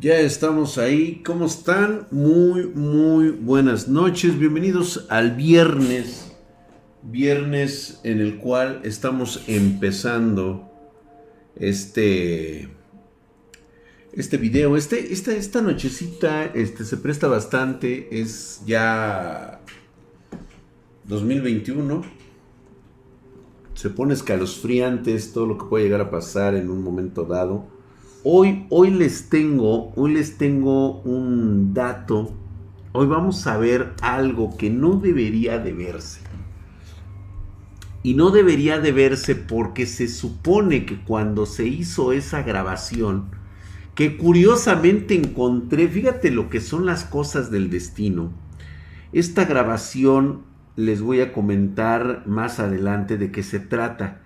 Ya estamos ahí. ¿Cómo están? Muy, muy buenas noches. Bienvenidos al viernes. Viernes en el cual estamos empezando este este video. Este, esta, esta nochecita este, se presta bastante. Es ya 2021. Se pone escalofriantes todo lo que puede llegar a pasar en un momento dado. Hoy, hoy les tengo, hoy les tengo un dato. Hoy vamos a ver algo que no debería de verse. Y no debería de verse porque se supone que cuando se hizo esa grabación, que curiosamente encontré, fíjate lo que son las cosas del destino. Esta grabación les voy a comentar más adelante de qué se trata.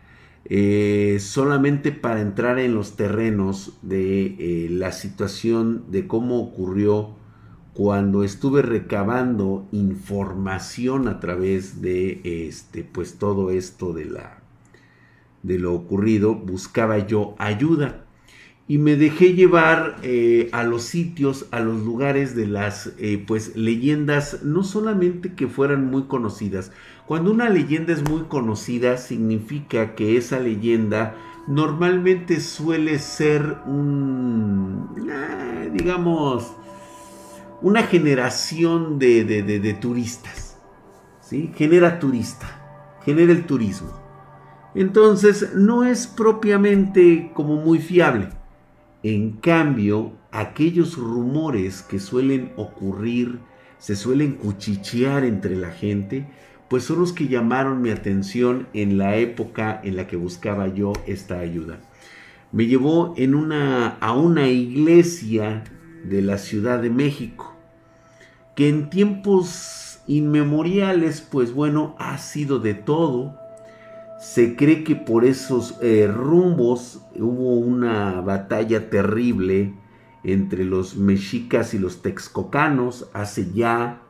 Eh, solamente para entrar en los terrenos de eh, la situación de cómo ocurrió cuando estuve recabando información a través de este pues todo esto de la de lo ocurrido buscaba yo ayuda y me dejé llevar eh, a los sitios, a los lugares de las pues leyendas, no solamente que fueran muy conocidas. Cuando una leyenda es muy conocida, significa que esa leyenda normalmente suele ser un, ah, digamos, una generación de, de, de turistas. ¿sí? Genera turista, genera el turismo. Entonces no es propiamente como muy fiable. En cambio, aquellos rumores que suelen ocurrir, se suelen cuchichear entre la gente, pues son los que llamaron mi atención en la época en la que buscaba yo esta ayuda. Me llevó en una, a una iglesia de la Ciudad de México, que en tiempos inmemoriales, pues bueno, ha sido de todo, se cree que por esos eh, rumbos hubo una batalla terrible entre los mexicas y los texcocanos hace ya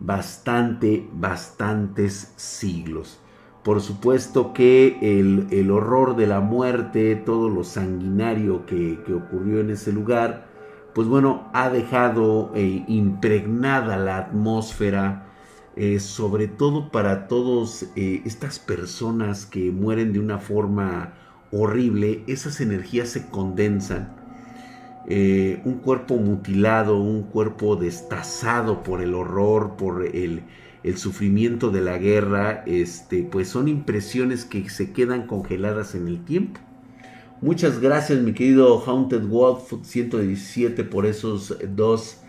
bastante, bastantes siglos. Por supuesto que el, horror de la muerte, todo lo sanguinario que, ocurrió en ese lugar, pues bueno, ha dejado eh, impregnada la atmósfera eh, sobre todo para todas eh, estas personas que mueren de una forma horrible, esas energías se condensan. Eh, un cuerpo mutilado, un cuerpo destazado por el horror, por el, sufrimiento de la guerra, este, pues son impresiones que se quedan congeladas en el tiempo. Muchas gracias, mi querido Haunted World 117, por esos 2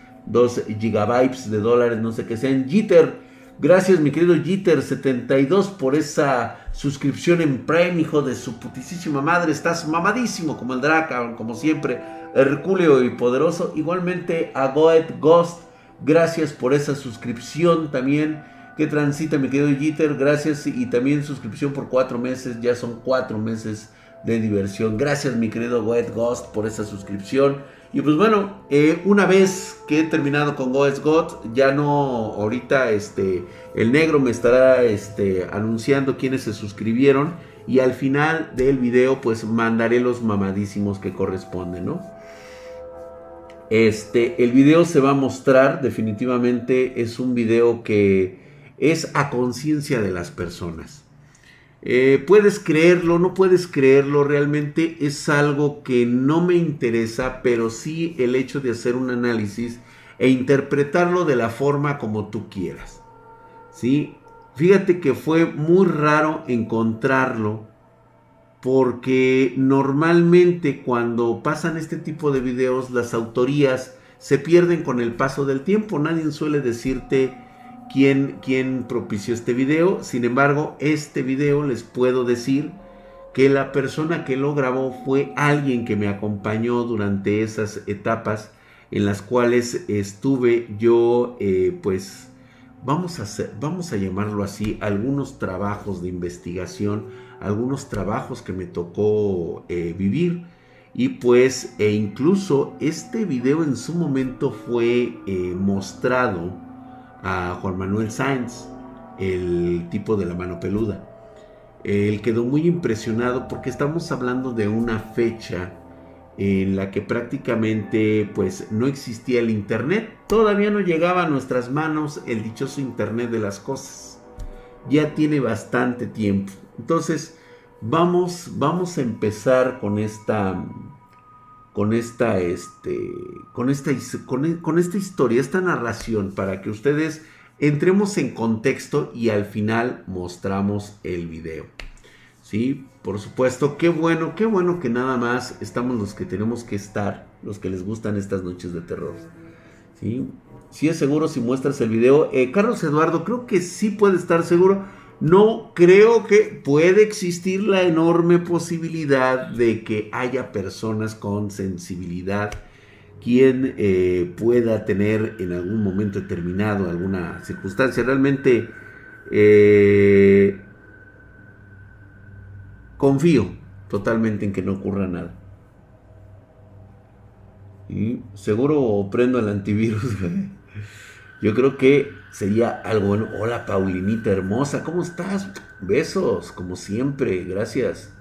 gigabytes de dólares, no sé qué sean. Jitter, Gracias, mi querido Jitter72, por esa suscripción en Prime, hijo de su putísima madre. Estás mamadísimo como el Draca, como siempre, Herculeo y poderoso. Igualmente a Goet Ghost, gracias por esa suscripción también. Que transita, mi querido Jitter, gracias. Y también suscripción por cuatro meses, ya son cuatro meses de diversión. Gracias, mi querido Goet Ghost, por esa suscripción. Y pues bueno, eh, una vez que he terminado con Goes God, ya no, ahorita este, el negro me estará este, anunciando quiénes se suscribieron. Y al final del video, pues mandaré los mamadísimos que corresponden, ¿no? Este, el video se va a mostrar, definitivamente es un video que es a conciencia de las personas. Eh, puedes creerlo, no puedes creerlo, realmente es algo que no me interesa, pero sí el hecho de hacer un análisis e interpretarlo de la forma como tú quieras. ¿Sí? Fíjate que fue muy raro encontrarlo porque normalmente cuando pasan este tipo de videos las autorías se pierden con el paso del tiempo. Nadie suele decirte quién, propició este video. Sin embargo, este video les puedo decir que la persona que lo grabó fue alguien que me acompañó durante esas etapas en las cuales estuve yo, eh, pues, vamos a, hacer, vamos a llamarlo así, algunos trabajos de investigación, algunos trabajos que me tocó eh, vivir. Y pues, e incluso este video en su momento fue eh, mostrado a Juan Manuel Sáenz, el tipo de la mano peluda. Él quedó muy impresionado porque estamos hablando de una fecha en la que prácticamente pues no existía el internet, todavía no llegaba a nuestras manos el dichoso internet de las cosas. Ya tiene bastante tiempo. Entonces, vamos vamos a empezar con esta con esta este con esta con, esta historia, esta narración para que ustedes entremos en contexto y al final mostramos el video. Sí, por supuesto, qué bueno, qué bueno que nada más estamos los que tenemos que estar, los que les gustan estas noches de terror. Sí, sí es seguro si muestras el video. Eh, Carlos Eduardo, creo que sí puede estar seguro. No creo que puede existir la enorme posibilidad de que haya personas con sensibilidad quien eh, pueda tener en algún momento determinado alguna circunstancia. Realmente eh, confío totalmente en que no ocurra nada. Seguro prendo el antivirus. Yo creo que sería algo bueno. Hola Paulinita hermosa, ¿cómo estás? Besos, como siempre, gracias.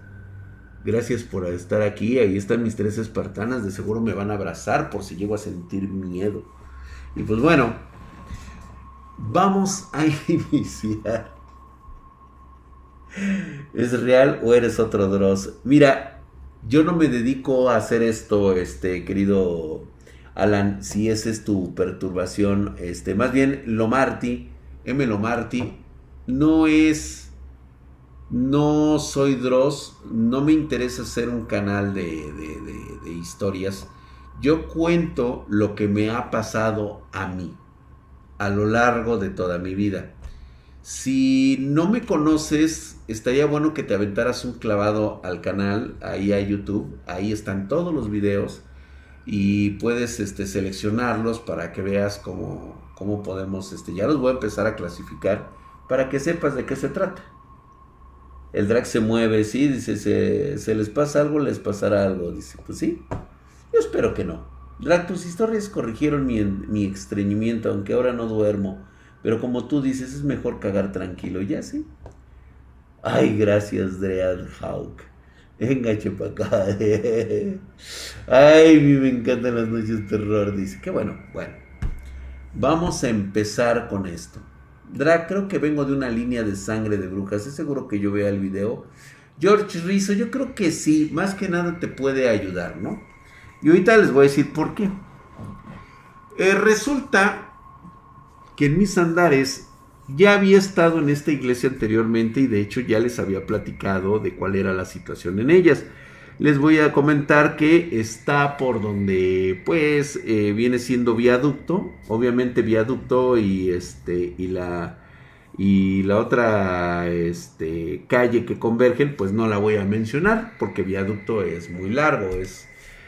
Gracias por estar aquí. Ahí están mis tres espartanas. De seguro me van a abrazar por si llego a sentir miedo. Y pues bueno, vamos a iniciar. ¿Es real o eres otro Dross? Mira, yo no me dedico a hacer esto, este querido Alan, si esa es tu perturbación. Este, más bien, Lomarty, M. Lomarty, no es no soy Dross, no me interesa hacer un canal de, historias. Yo cuento lo que me ha pasado a mí a lo largo de toda mi vida. Si no me conoces, estaría bueno que te aventaras un clavado al canal, ahí a YouTube, ahí están todos los videos y puedes este, seleccionarlos para que veas cómo, cómo podemos, este, ya los voy a empezar a clasificar para que sepas de qué se trata el drag se mueve, sí, dice, se, les pasa algo, les pasará algo, dice, pues sí, yo espero que no. Drag, tus historias corrigieron mi, mi estreñimiento, aunque ahora no duermo, pero como tú dices, es mejor cagar tranquilo, ya sí. Ay, gracias, Dread Hawk. Venga, para acá. Ay, me encantan las noches de terror, dice. Qué bueno, bueno. Vamos a empezar con esto. Drag, creo que vengo de una línea de sangre de brujas. Es seguro que yo vea el video. George Rizzo, yo creo que sí. Más que nada te puede ayudar, ¿no? Y ahorita les voy a decir por qué. Eh, resulta que en mis andares ya había estado en esta iglesia anteriormente y de hecho ya les había platicado de cuál era la situación en ellas. Les voy a comentar que está por donde pues eh, viene siendo viaducto obviamente viaducto y este y la y la otra este, calle que convergen pues no la voy a mencionar porque viaducto es muy largo es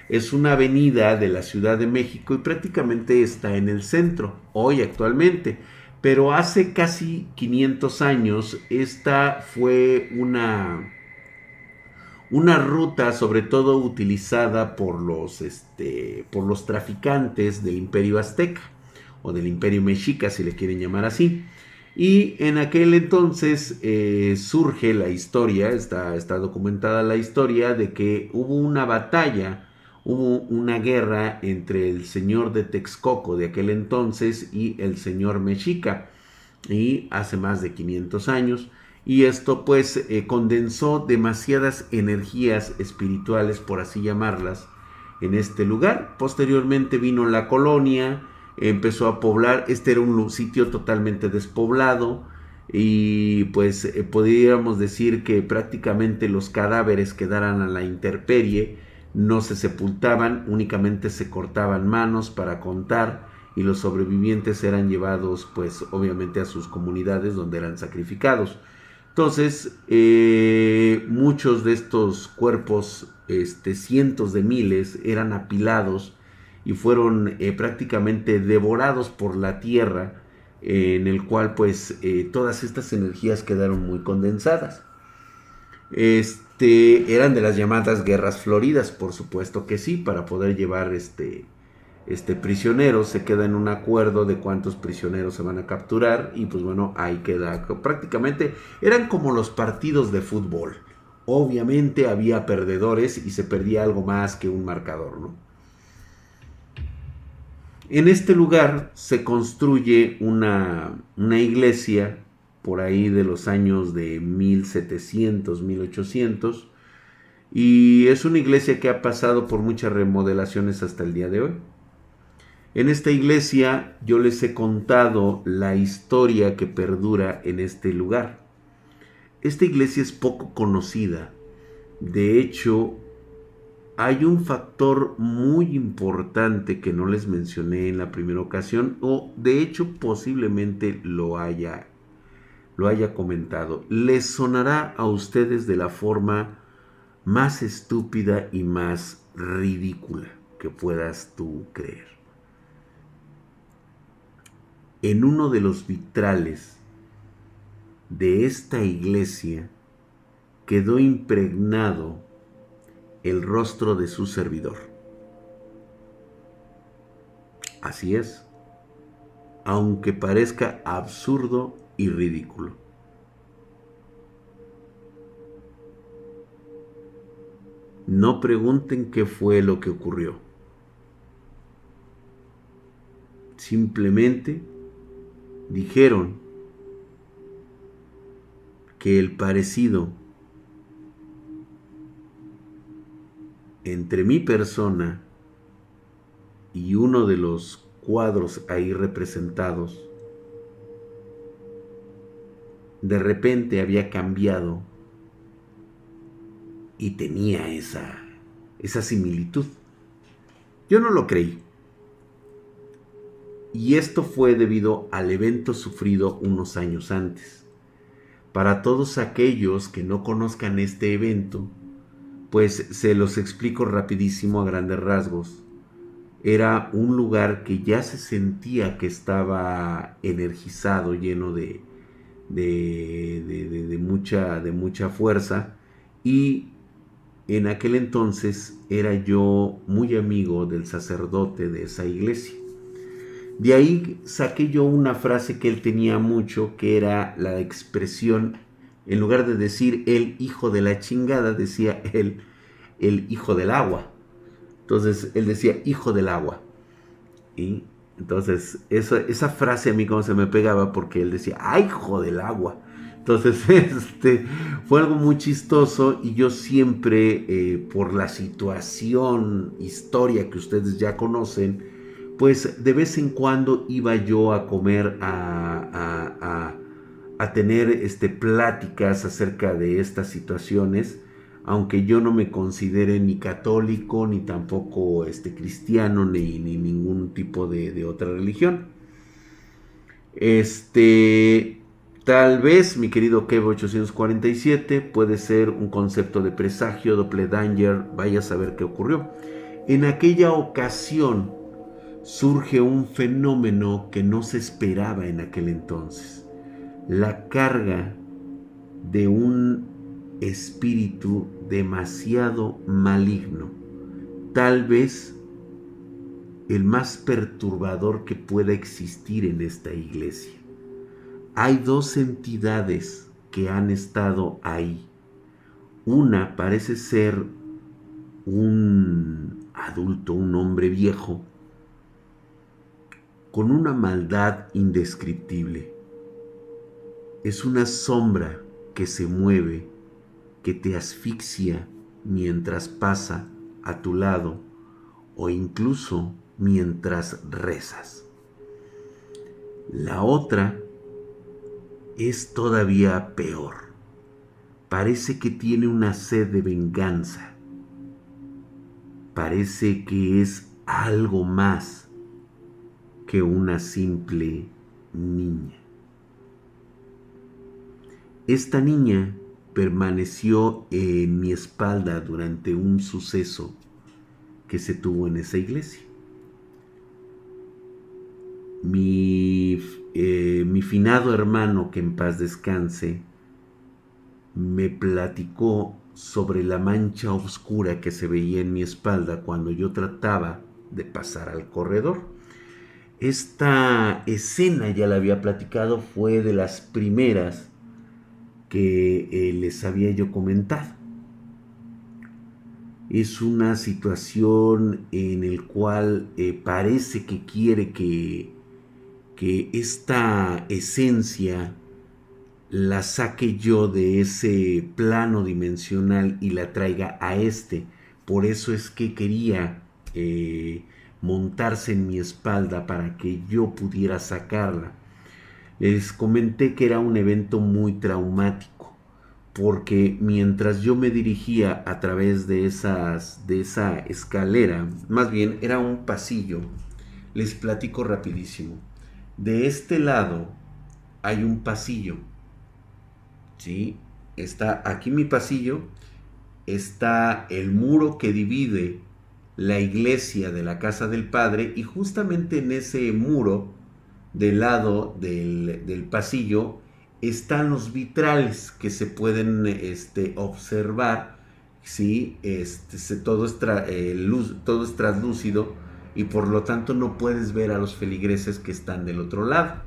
es una avenida de la Ciudad de México y prácticamente está en el centro hoy actualmente pero hace casi 500 años esta fue una una ruta sobre todo utilizada por los, este, por los traficantes del imperio azteca o del imperio mexica si le quieren llamar así. Y en aquel entonces eh, surge la historia, está, está documentada la historia de que hubo una batalla, hubo una guerra entre el señor de Texcoco de aquel entonces y el señor mexica. Y hace más de 500 años y esto pues eh, condensó demasiadas energías espirituales, por así llamarlas, en este lugar. Posteriormente vino la colonia, empezó a poblar, este era un sitio totalmente despoblado y pues eh, podríamos decir que prácticamente los cadáveres quedaran a la intemperie, no se sepultaban, únicamente se cortaban manos para contar y los sobrevivientes eran llevados pues obviamente a sus comunidades donde eran sacrificados. Entonces, eh, muchos de estos cuerpos, este, cientos de miles, eran apilados y fueron eh, prácticamente devorados por la tierra, en el cual pues eh, todas estas energías quedaron muy condensadas. Este, eran de las llamadas guerras floridas, por supuesto que sí, para poder llevar este, este prisionero, se queda en un acuerdo de cuántos prisioneros se van a capturar y pues bueno, ahí queda. Prácticamente eran como los partidos de fútbol. obviamente había perdedores y se perdía algo más que un marcador, ¿no? En este lugar se construye una, una iglesia por ahí de los años de 1700, 1800, y es una iglesia que ha pasado por muchas remodelaciones hasta el día de hoy. En esta iglesia yo les he contado la historia que perdura en este lugar. Esta iglesia es poco conocida. De hecho, hay un factor muy importante que no les mencioné en la primera ocasión o de hecho posiblemente lo haya lo haya comentado. Les sonará a ustedes de la forma más estúpida y más ridícula que puedas tú creer. En uno de los vitrales de esta iglesia quedó impregnado el rostro de su servidor. Así es, aunque parezca absurdo y ridículo. No pregunten qué fue lo que ocurrió. Simplemente dijeron que el parecido entre mi persona y uno de los cuadros ahí representados de repente había cambiado y tenía esa, esa similitud. Yo no lo creí. Y esto fue debido al evento sufrido unos años antes. Para todos aquellos que no conozcan este evento, pues se los explico rapidísimo a grandes rasgos. Era un lugar que ya se sentía que estaba energizado, lleno de, de, mucha, de mucha fuerza y en aquel entonces era yo muy amigo del sacerdote de esa iglesia. De ahí saqué yo una frase que él tenía mucho, que era la expresión, en lugar de decir el hijo de la chingada, decía él el hijo del agua. Entonces él decía hijo del agua. Y entonces, esa, frase a mí como se me pegaba porque él decía, ¡ay, hijo del agua! Entonces, este, fue algo muy chistoso y yo siempre, eh, por la situación, historia que ustedes ya conocen, pues de vez en cuando iba yo a comer, a, a, a, a tener este, pláticas acerca de estas situaciones aunque yo no me considere ni católico, ni tampoco este, cristiano, ni, ningún tipo de, otra religión. Este, tal vez, mi querido Kev 847, puede ser un concepto de presagio, doble danger, vaya a saber qué ocurrió. En aquella ocasión surge un fenómeno que no se esperaba en aquel entonces. La carga de un espíritu demasiado maligno, tal vez el más perturbador que pueda existir en esta iglesia. Hay dos entidades que han estado ahí. Una parece ser un adulto, un hombre viejo, con una maldad indescriptible. Es una sombra que se mueve que te asfixia mientras pasa a tu lado o incluso mientras rezas. La otra es todavía peor. Parece que tiene una sed de venganza. Parece que es algo más que una simple niña. Esta niña permaneció en mi espalda durante un suceso que se tuvo en esa iglesia. Mi, eh, mi finado hermano, que en paz descanse, me platicó sobre la mancha oscura que se veía en mi espalda cuando yo trataba de pasar al corredor. Esta escena, ya la había platicado, fue de las primeras que eh, les había yo comentado. es una situación en el cual eh, parece que quiere que, que esta esencia la saque yo de ese plano dimensional y la traiga a este. Por eso es que quería eh, montarse en mi espalda para que yo pudiera sacarla. Les comenté que era un evento muy traumático, porque mientras yo me dirigía a través de, esas, de esa escalera, más bien era un pasillo, les platico rapidísimo. De este lado hay un pasillo ¿sí? Está aquí mi pasillo, está el muro que divide la iglesia de la casa del Padre y justamente en ese muro del lado del, pasillo están los vitrales que se pueden este, observar, ¿sí? Este, todo, es eh, luz, todo es translúcido y por lo tanto no puedes ver a los feligreses que están del otro lado.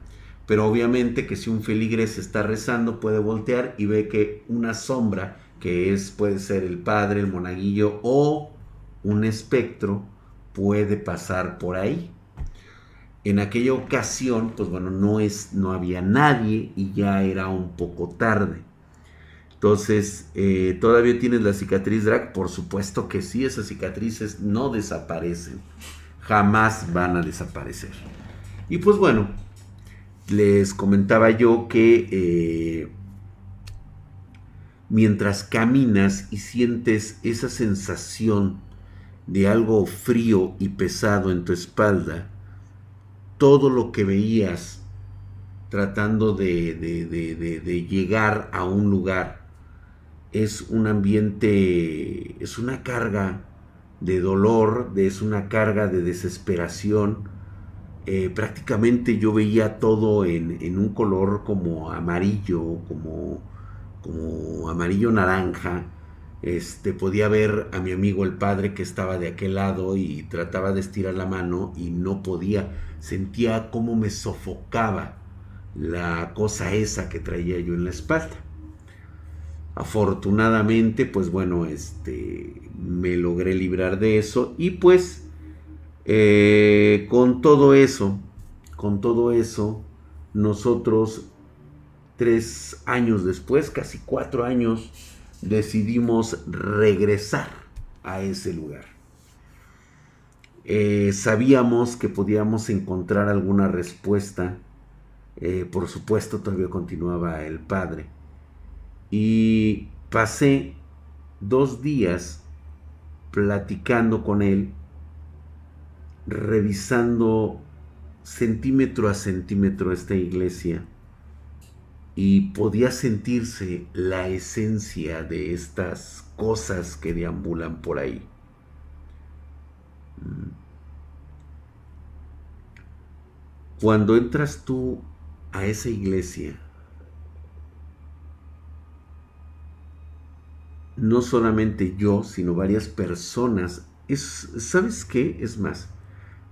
Pero obviamente que si un feligres está rezando puede voltear y ve que una sombra, que es puede ser el padre, el monaguillo o un espectro, puede pasar por ahí. En aquella ocasión, pues bueno, no, es, no había nadie y ya era un poco tarde. Entonces, eh, ¿todavía tienes la cicatriz drag? Por supuesto que sí, esas cicatrices no desaparecen. Jamás van a desaparecer. Y pues bueno, les comentaba yo que eh, mientras caminas y sientes esa sensación de algo frío y pesado en tu espalda, todo lo que veías tratando de, de, llegar a un lugar es un ambiente, es una carga de dolor, es una carga de desesperación, eh, prácticamente yo veía todo en, un color como amarillo, como, como amarillo naranja. Este, podía ver a mi amigo el padre que estaba de aquel lado y trataba de estirar la mano y no podía. Sentía cómo me sofocaba la cosa esa que traía yo en la espalda. Afortunadamente, pues bueno, este, me logré librar de eso y pues eh, con todo eso, con todo eso, nosotros tres años después, casi cuatro años, decidimos regresar a ese lugar. Eh, sabíamos que podíamos encontrar alguna respuesta. Eh, por supuesto, todavía continuaba el padre. Y pasé dos días platicando con él revisando centímetro a centímetro esta iglesia y podía sentirse la esencia de estas cosas que deambulan por ahí. Mm. Cuando entras tú a esa iglesia, no solamente yo, sino varias personas, es, ¿sabes qué? Es más,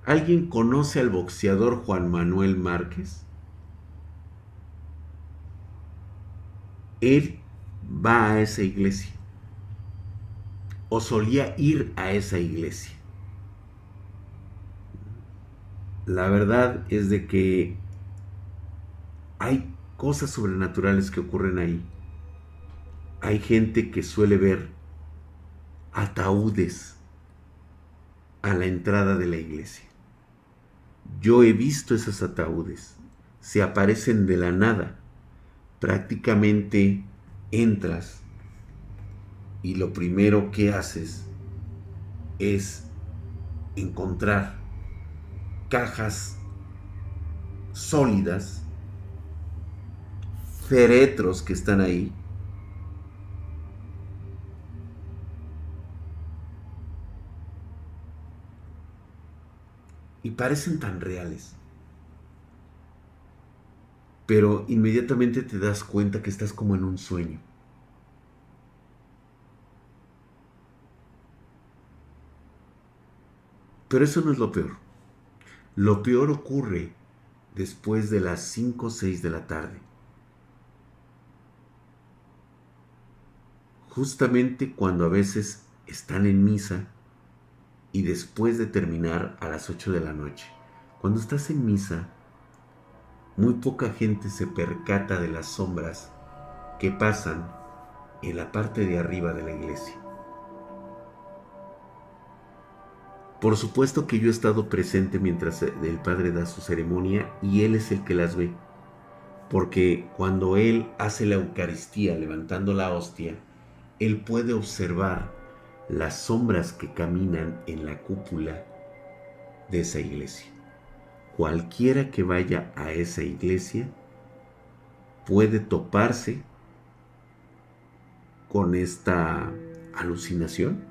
¿Alguien conoce al boxeador Juan Manuel Márquez? Él va a esa iglesia o solía ir a esa iglesia. La verdad es de que hay cosas sobrenaturales que ocurren ahí. Hay gente que suele ver ataúdes a la entrada de la iglesia. Yo he visto esos ataúdes. Se aparecen de la nada. Prácticamente entras y lo primero que haces es encontrar cajas sólidas, féretros que están ahí, y parecen tan reales. Pero inmediatamente te das cuenta que estás como en un sueño. Pero eso no es lo peor. Lo peor ocurre después de las 5 o 6 de la tarde. Justamente cuando a veces están en misa y después de terminar a las 8 de la noche. Cuando estás en misa, muy poca gente se percata de las sombras que pasan en la parte de arriba de la iglesia. Por supuesto que yo he estado presente mientras el padre da su ceremonia y él es el que las ve. Porque cuando él hace la Eucaristía levantando la hostia, él puede observar las sombras que caminan en la cúpula de esa iglesia. Cualquiera que vaya a esa iglesia puede toparse con esta alucinación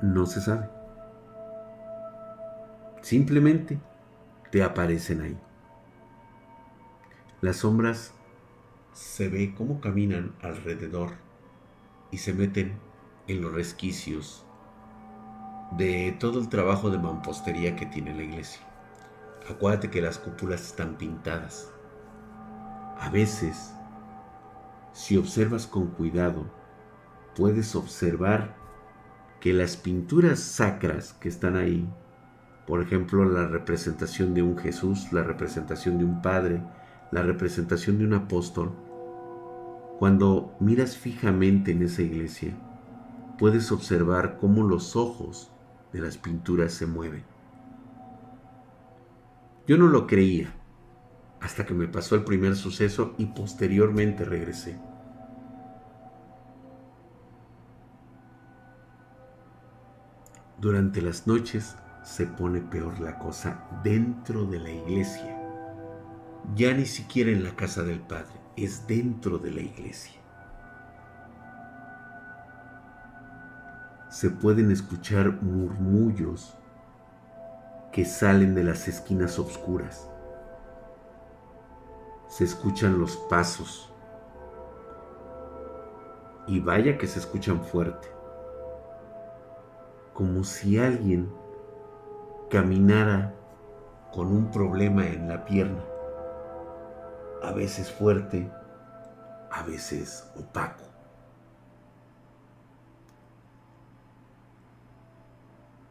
no se sabe. Simplemente te aparecen ahí. Las sombras se ve cómo caminan alrededor y se meten en los resquicios de todo el trabajo de mampostería que tiene la iglesia. Acuérdate que las cúpulas están pintadas. A veces, si observas con cuidado, puedes observar que las pinturas sacras que están ahí, por ejemplo la representación de un Jesús, la representación de un Padre, la representación de un apóstol, cuando miras fijamente en esa iglesia, puedes observar cómo los ojos de las pinturas se mueven. Yo no lo creía hasta que me pasó el primer suceso y posteriormente regresé. Durante las noches se pone peor la cosa dentro de la iglesia. Ya ni siquiera en la casa del Padre, es dentro de la iglesia. Se pueden escuchar murmullos que salen de las esquinas oscuras. Se escuchan los pasos. Y vaya que se escuchan fuerte como si alguien caminara con un problema en la pierna, a veces fuerte, a veces opaco.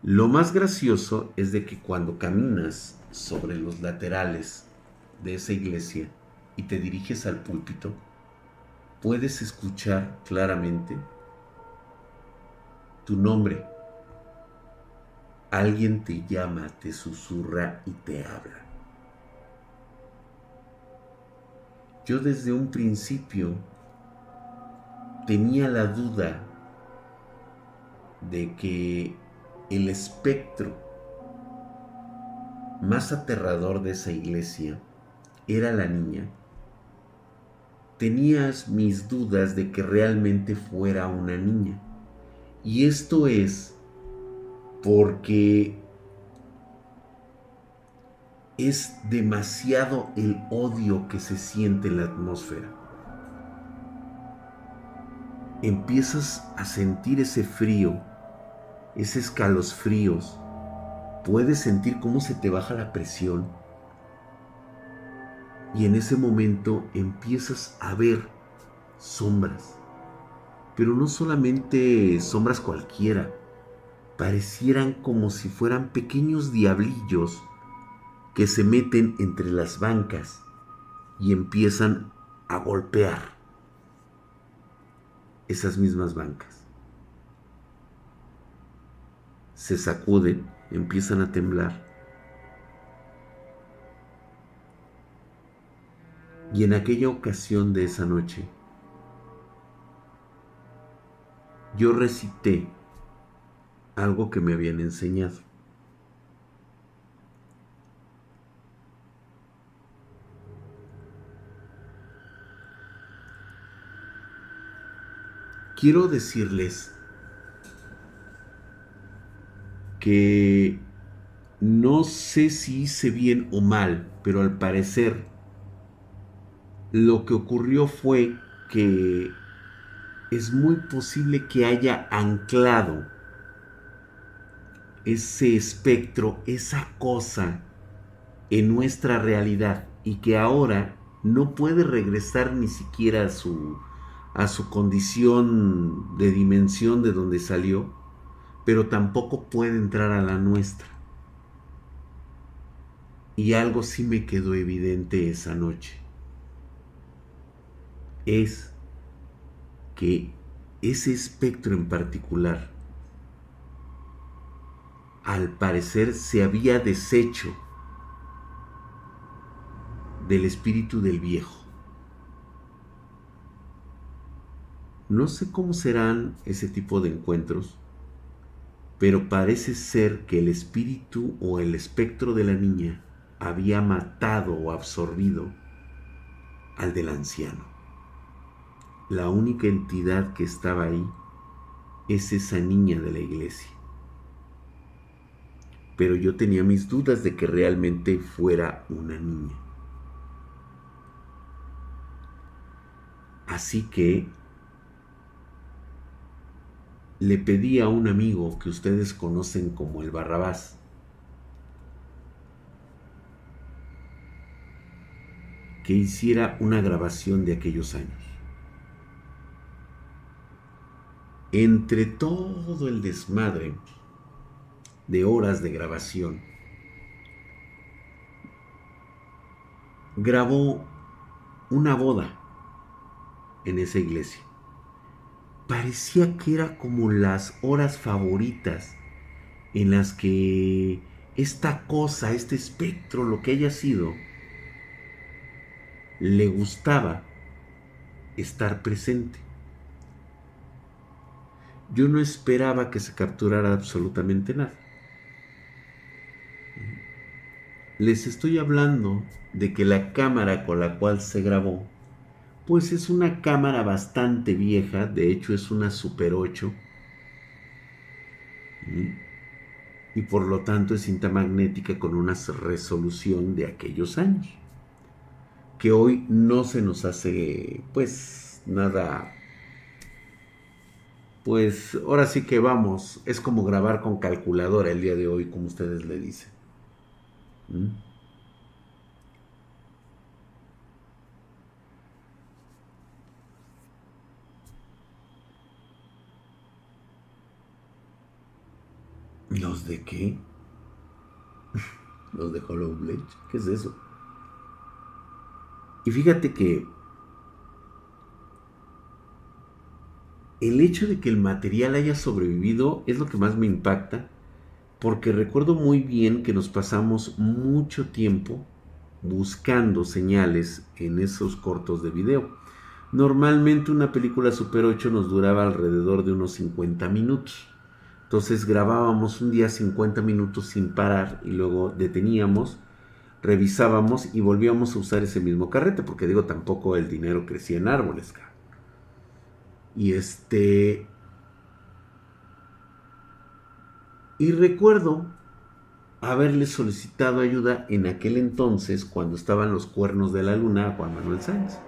Lo más gracioso es de que cuando caminas sobre los laterales de esa iglesia y te diriges al púlpito, puedes escuchar claramente tu nombre Alguien te llama, te susurra y te habla. Yo desde un principio tenía la duda de que el espectro más aterrador de esa iglesia era la niña. Tenías mis dudas de que realmente fuera una niña. Y esto es porque es demasiado el odio que se siente en la atmósfera. Empiezas a sentir ese frío, ese escalofríos. Puedes sentir cómo se te baja la presión. Y en ese momento empiezas a ver sombras. Pero no solamente sombras cualquiera parecieran como si fueran pequeños diablillos que se meten entre las bancas y empiezan a golpear esas mismas bancas. Se sacuden, empiezan a temblar. Y en aquella ocasión de esa noche, yo recité algo que me habían enseñado. Quiero decirles que no sé si hice bien o mal, pero al parecer lo que ocurrió fue que es muy posible que haya anclado ese espectro, esa cosa en nuestra realidad y que ahora no puede regresar ni siquiera a su, a su condición de dimensión de donde salió, pero tampoco puede entrar a la nuestra. Y algo sí me quedó evidente esa noche. Es que ese espectro en particular, al parecer se había deshecho del espíritu del viejo. No sé cómo serán ese tipo de encuentros, pero parece ser que el espíritu o el espectro de la niña había matado o absorbido al del anciano. La única entidad que estaba ahí es esa niña de la iglesia. Pero yo tenía mis dudas de que realmente fuera una niña. Así que le pedí a un amigo que ustedes conocen como el Barrabás que hiciera una grabación de aquellos años. Entre todo el desmadre de horas de grabación, grabó una boda en esa iglesia. Parecía que era como las horas favoritas en las que esta cosa, este espectro, lo que haya sido, le gustaba estar presente. Yo no esperaba que se capturara absolutamente nada. Les estoy hablando de que la cámara con la cual se grabó, pues es una cámara bastante vieja, de hecho es una Super 8, y por lo tanto es cinta magnética con una resolución de aquellos años que hoy no se nos hace pues nada pues ahora sí que vamos, es como grabar con calculadora el día de hoy, como ustedes le dicen. ¿Mm? ¿Los de qué? ¿Los de Hollow Blade? ¿Qué es eso? Y fíjate que el hecho de que el material haya sobrevivido es lo que más me impacta, porque recuerdo muy bien que nos pasamos mucho tiempo buscando señales en esos cortos de video. Normalmente una película Super 8 nos duraba alrededor de unos 50 minutos. Entonces grabábamos un día 50 minutos sin parar y luego deteníamos revisábamos y volvíamos a usar ese mismo carrete, porque digo, tampoco el dinero crecía en árboles. Y este... Y recuerdo haberle solicitado ayuda en aquel entonces, cuando estaban los cuernos de la luna, a Juan Manuel Sáenz.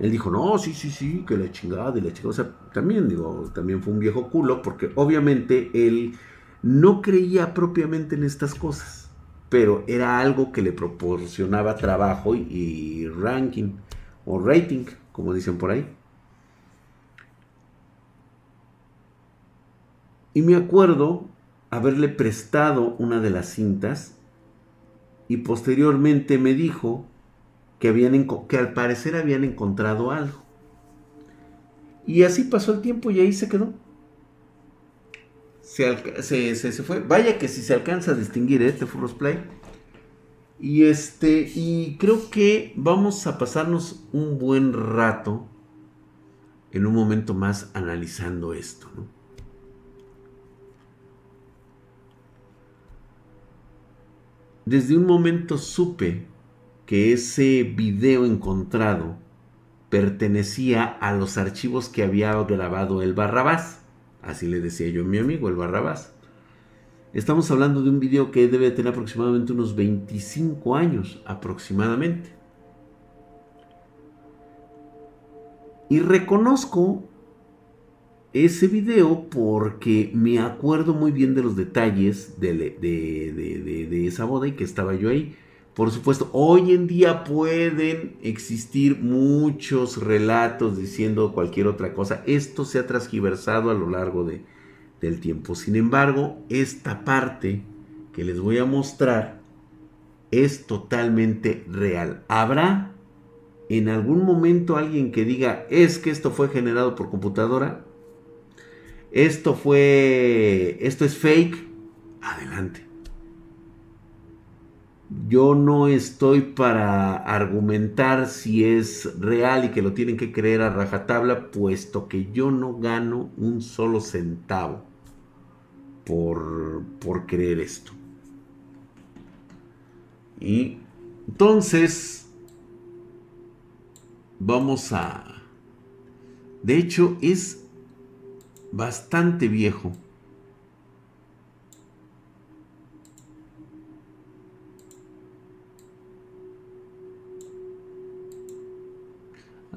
Él dijo, no, sí, sí, sí, que la chingada y la chingada. O sea, también, digo, también fue un viejo culo, porque obviamente él no creía propiamente en estas cosas pero era algo que le proporcionaba trabajo y, ranking o rating, como dicen por ahí. Y me acuerdo haberle prestado una de las cintas y posteriormente me dijo que, habían, que al parecer habían encontrado algo. Y así pasó el tiempo y ahí se quedó se, se, fue. Vaya que si se alcanza a distinguir este Furros Play. Y este, y creo que vamos a pasarnos un buen rato en un momento más analizando esto. Desde un momento supe que ese video encontrado pertenecía a los archivos que había grabado el Barrabás. Así le decía yo a mi amigo, el Barrabás. Estamos hablando de un video que debe tener aproximadamente unos 25 años, aproximadamente. Y reconozco ese video porque me acuerdo muy bien de los detalles de, esa boda y que estaba yo ahí. Por supuesto, hoy en día pueden existir muchos relatos diciendo cualquier otra cosa. Esto se ha transgiversado a lo largo de, del tiempo. Sin embargo, esta parte que les voy a mostrar es totalmente real. Habrá en algún momento alguien que diga, es que esto fue generado por computadora, esto fue, esto es fake, adelante. Yo no estoy para argumentar si es real y que lo tienen que creer a rajatabla, puesto que yo no gano un solo centavo por, por creer esto. Y entonces, vamos a... De hecho, es bastante viejo.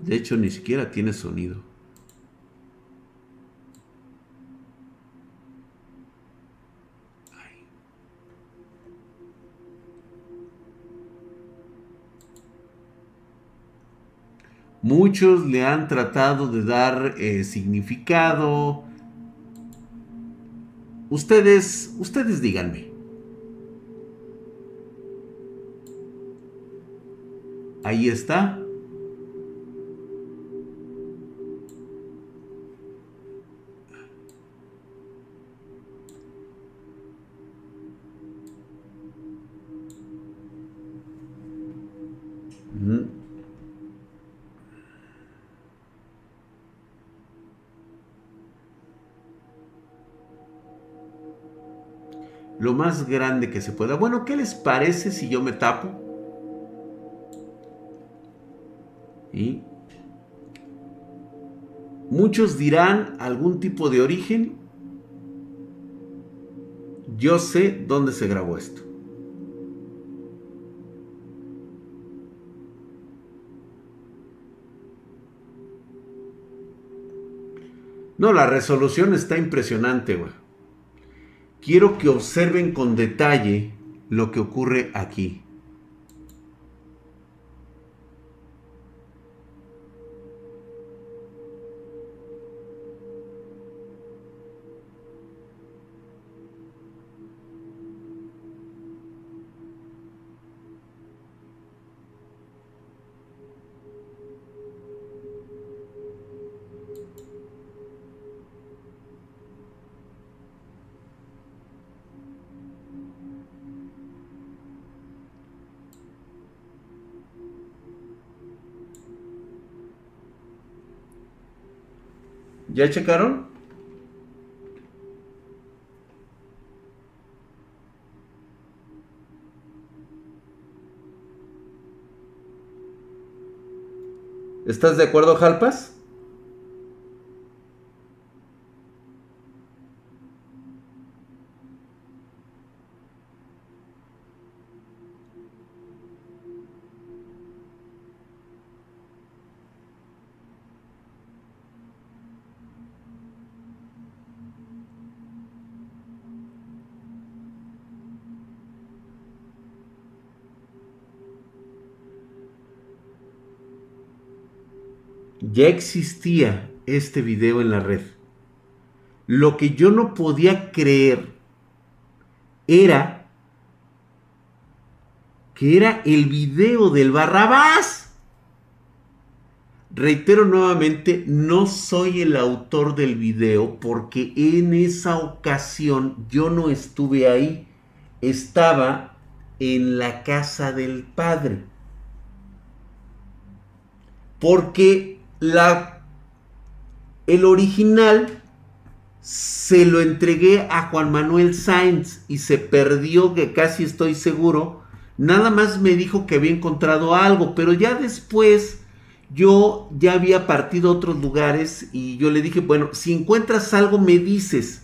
De hecho, ni siquiera tiene sonido. Muchos le han tratado de dar eh, significado. Ustedes, ustedes díganme. Ahí está. Más grande que se pueda. Bueno, ¿qué les parece si yo me tapo? Y muchos dirán algún tipo de origen. Yo sé dónde se grabó esto. No, la resolución está impresionante, güey quiero que observen con detalle lo que ocurre aquí. ¿Ya checaron? ¿Estás de acuerdo, Jalpas? Ya existía este video en la red. Lo que yo no podía creer era que era el video del Barrabás. Reitero nuevamente, no soy el autor del video porque en esa ocasión yo no estuve ahí. Estaba en la casa del padre. Porque la, el original se lo entregué a Juan Manuel Sainz y se perdió, que casi estoy seguro. Nada más me dijo que había encontrado algo, pero ya después yo ya había partido a otros lugares y yo le dije, bueno, si encuentras algo me dices.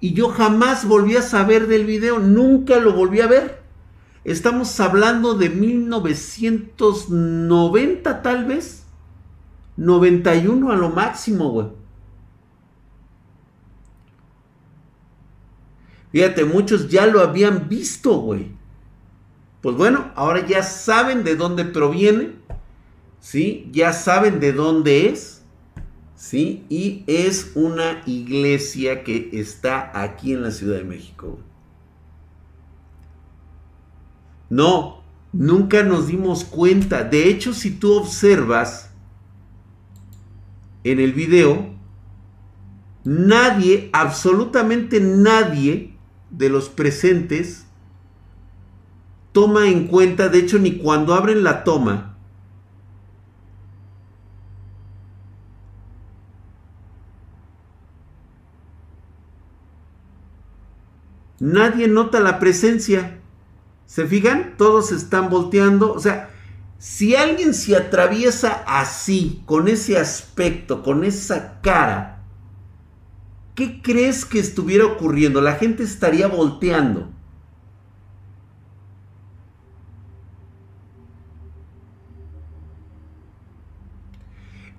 Y yo jamás volví a saber del video, nunca lo volví a ver. Estamos hablando de 1990 tal vez. 91 a lo máximo, güey. Fíjate, muchos ya lo habían visto, güey. Pues bueno, ahora ya saben de dónde proviene, ¿sí? Ya saben de dónde es, ¿sí? Y es una iglesia que está aquí en la Ciudad de México. No, nunca nos dimos cuenta. De hecho, si tú observas en el video, nadie, absolutamente nadie de los presentes toma en cuenta, de hecho ni cuando abren la toma, nadie nota la presencia. ¿Se fijan? Todos están volteando. O sea, si alguien se atraviesa así, con ese aspecto, con esa cara, ¿qué crees que estuviera ocurriendo? La gente estaría volteando.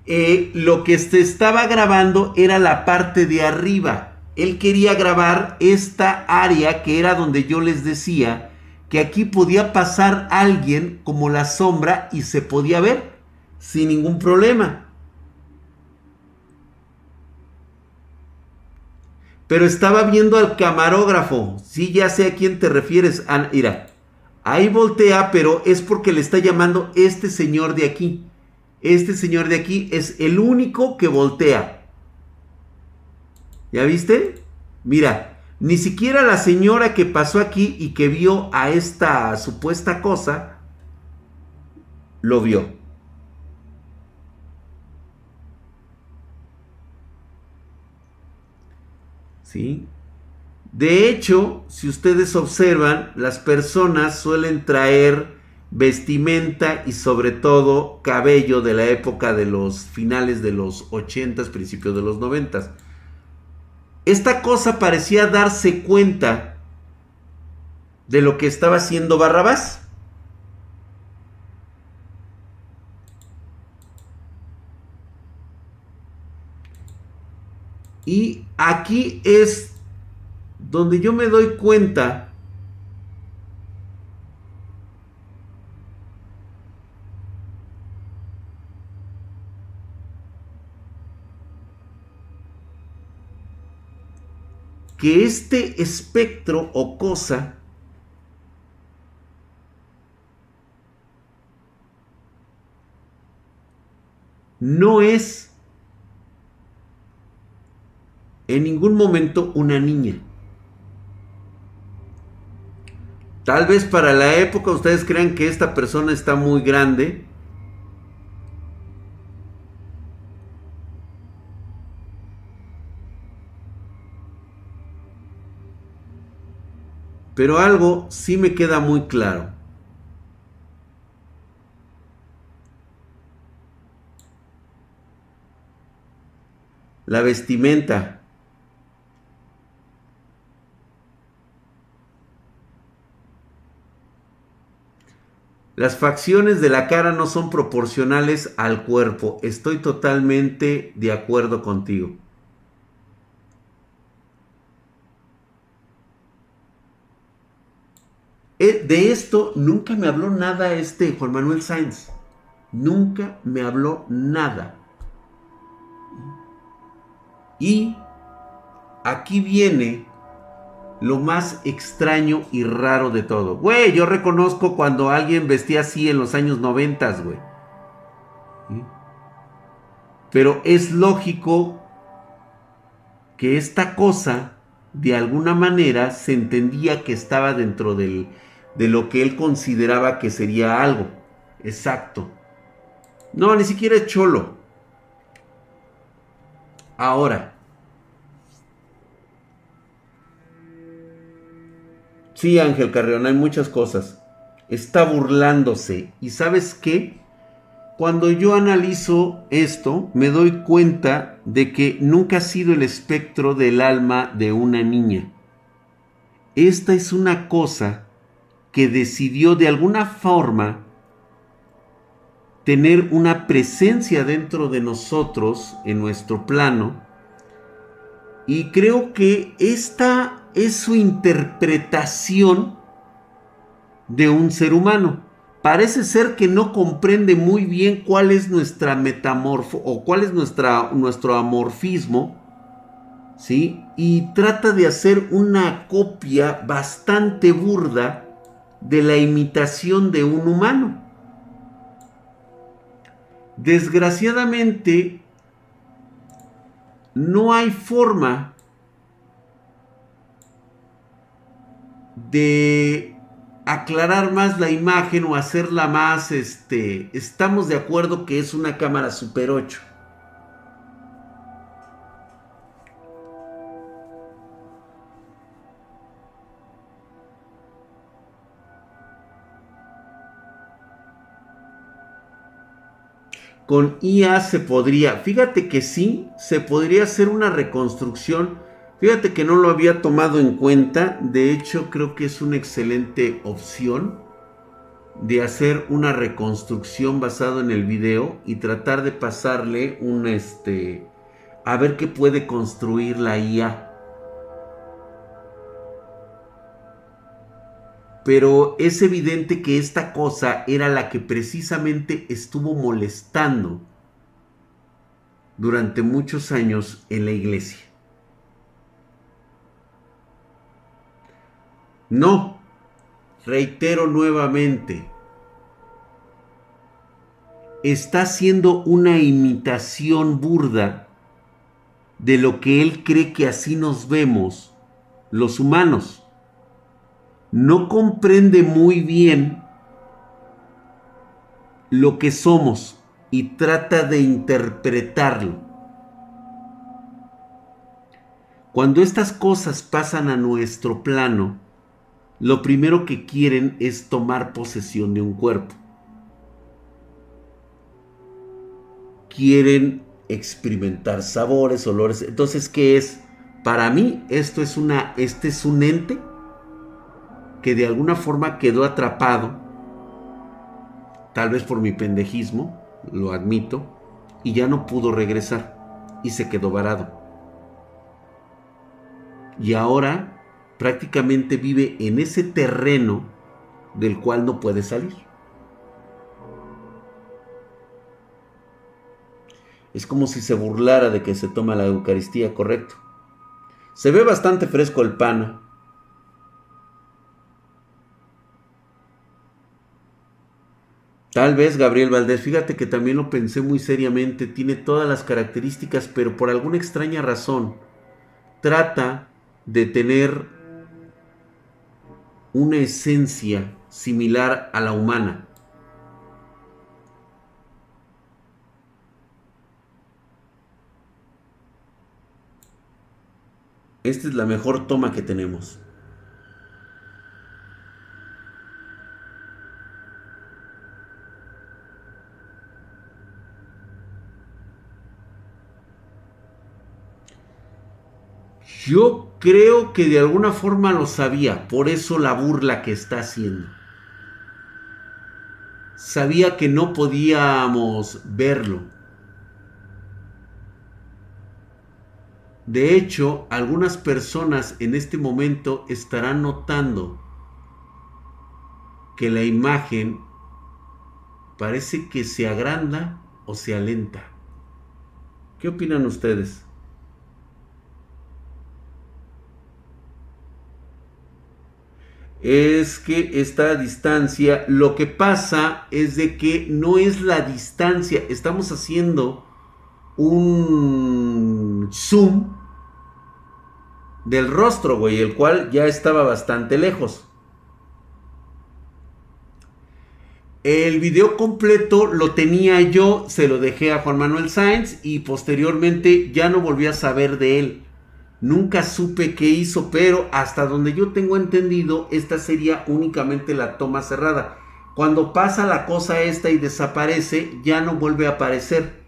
Eh, lo que se estaba grabando era la parte de arriba. Él quería grabar esta área que era donde yo les decía que aquí podía pasar alguien como la sombra y se podía ver sin ningún problema. Pero estaba viendo al camarógrafo. Sí, ya sé a quién te refieres. mira, ahí voltea, pero es porque le está llamando este señor de aquí. Este señor de aquí es el único que voltea. ¿Ya viste? Mira, ni siquiera la señora que pasó aquí y que vio a esta supuesta cosa, lo vio. ¿Sí? De hecho, si ustedes observan, las personas suelen traer vestimenta y sobre todo cabello de la época de los finales de los 80, principios de los 90. Esta cosa parecía darse cuenta de lo que estaba haciendo Barrabás. Y aquí es donde yo me doy cuenta que este espectro o cosa no es en ningún momento una niña. Tal vez para la época ustedes crean que esta persona está muy grande Pero algo sí me queda muy claro. La vestimenta. Las facciones de la cara no son proporcionales al cuerpo. Estoy totalmente de acuerdo contigo. De esto nunca me habló nada este Juan Manuel Sáenz. Nunca me habló nada. Y aquí viene lo más extraño y raro de todo. Güey, yo reconozco cuando alguien vestía así en los años noventas, güey. Pero es lógico que esta cosa, de alguna manera, se entendía que estaba dentro del, de lo que él consideraba que sería algo. Exacto. No, ni siquiera cholo. Ahora. Sí, Ángel Carreón, hay muchas cosas. Está burlándose. ¿Y sabes qué? Cuando yo analizo esto, me doy cuenta de que nunca ha sido el espectro del alma de una niña. Esta es una cosa que decidió de alguna forma tener una presencia dentro de nosotros, en nuestro plano, y creo que esta es su interpretación de un ser humano. Parece ser que no comprende muy bien cuál es nuestra metamorfo o cuál es nuestra, nuestro amorfismo, ¿sí? Y trata de hacer una copia bastante burda de la imitación de un humano. Desgraciadamente, no hay forma de aclarar más la imagen o hacerla más, este, estamos de acuerdo que es una cámara Super 8. Con IA se podría, fíjate que sí, se podría hacer una reconstrucción. Fíjate que no lo había tomado en cuenta. De hecho, creo que es una excelente opción de hacer una reconstrucción basado en el video y tratar de pasarle un este a ver qué puede construir la IA. Pero es evidente que esta cosa era la que precisamente estuvo molestando durante muchos años en la iglesia. No, reitero nuevamente, está haciendo una imitación burda de lo que él cree que así nos vemos los humanos no comprende muy bien lo que somos y trata de interpretarlo. Cuando estas cosas pasan a nuestro plano, lo primero que quieren es tomar posesión de un cuerpo. Quieren experimentar sabores, olores. Entonces, ¿qué es? Para mí, esto es una, este es un ente que de alguna forma quedó atrapado, tal vez por mi pendejismo, lo admito, y ya no pudo regresar y se quedó varado. Y ahora prácticamente vive en ese terreno del cual no puede salir. Es como si se burlara de que se toma la Eucaristía, correcto. Se ve bastante fresco el pan, Tal vez Gabriel Valdés, fíjate que también lo pensé muy seriamente, tiene todas las características, pero por alguna extraña razón trata de tener una esencia similar a la humana. Esta es la mejor toma que tenemos. Yo creo que de alguna forma lo sabía, por eso la burla que está haciendo. Sabía que no podíamos verlo. De hecho, algunas personas en este momento estarán notando que la imagen parece que se agranda o se alenta. ¿Qué opinan ustedes? Es que esta distancia, lo que pasa es de que no es la distancia, estamos haciendo un zoom del rostro, güey, el cual ya estaba bastante lejos. El video completo lo tenía yo, se lo dejé a Juan Manuel Sáenz y posteriormente ya no volví a saber de él. Nunca supe qué hizo, pero hasta donde yo tengo entendido, esta sería únicamente la toma cerrada. Cuando pasa la cosa esta y desaparece, ya no vuelve a aparecer.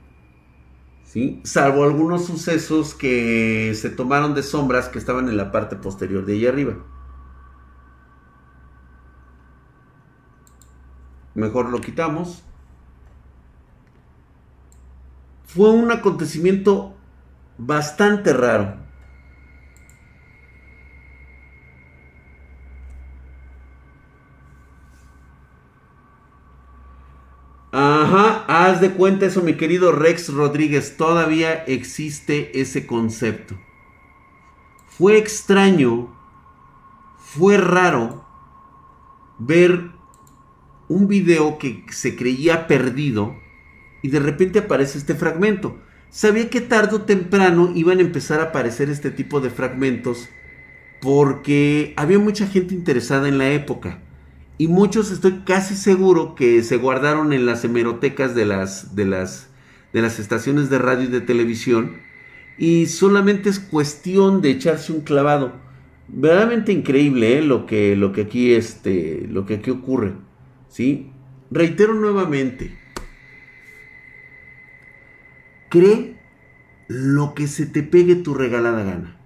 ¿Sí? Salvo algunos sucesos que se tomaron de sombras que estaban en la parte posterior de ahí arriba. Mejor lo quitamos. Fue un acontecimiento bastante raro. Haz de cuenta eso, mi querido Rex Rodríguez, todavía existe ese concepto. Fue extraño, fue raro ver un video que se creía perdido y de repente aparece este fragmento. Sabía que tarde o temprano iban a empezar a aparecer este tipo de fragmentos porque había mucha gente interesada en la época. Y muchos estoy casi seguro que se guardaron en las hemerotecas de las, de las, de las estaciones de radio y de televisión. Y solamente es cuestión de echarse un clavado. Verdaderamente increíble ¿eh? lo, que, lo, que aquí, este, lo que aquí ocurre. ¿sí? Reitero nuevamente. Cree lo que se te pegue tu regalada gana.